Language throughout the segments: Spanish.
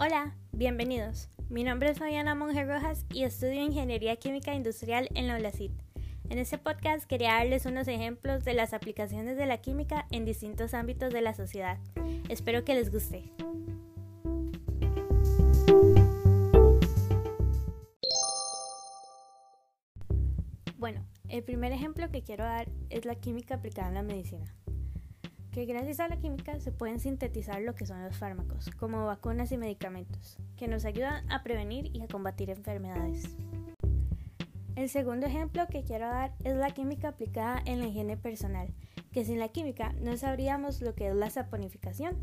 Hola, bienvenidos. Mi nombre es Fabiana Monge Rojas y estudio Ingeniería Química Industrial en la ULACIT. En este podcast quería darles unos ejemplos de las aplicaciones de la química en distintos ámbitos de la sociedad. Espero que les guste. Bueno, el primer ejemplo que quiero dar es la química aplicada en la medicina que gracias a la química se pueden sintetizar lo que son los fármacos, como vacunas y medicamentos, que nos ayudan a prevenir y a combatir enfermedades. El segundo ejemplo que quiero dar es la química aplicada en la higiene personal, que sin la química no sabríamos lo que es la saponificación,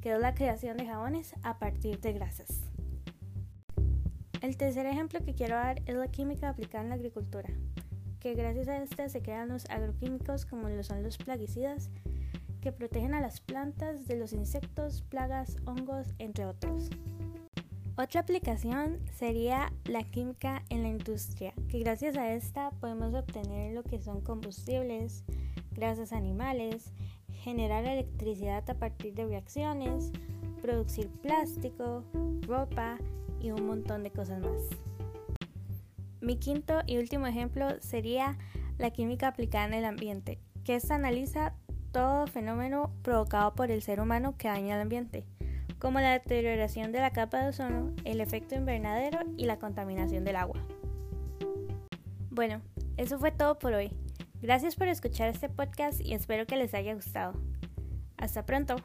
que es la creación de jabones a partir de grasas. El tercer ejemplo que quiero dar es la química aplicada en la agricultura, que gracias a esta se crean los agroquímicos como lo son los plaguicidas que protegen a las plantas de los insectos, plagas, hongos, entre otros. Otra aplicación sería la química en la industria, que gracias a esta podemos obtener lo que son combustibles, grasas animales, generar electricidad a partir de reacciones, producir plástico, ropa y un montón de cosas más. Mi quinto y último ejemplo sería la química aplicada en el ambiente, que esta analiza todo fenómeno provocado por el ser humano que daña el ambiente, como la deterioración de la capa de ozono, el efecto invernadero y la contaminación del agua. Bueno, eso fue todo por hoy. Gracias por escuchar este podcast y espero que les haya gustado. Hasta pronto.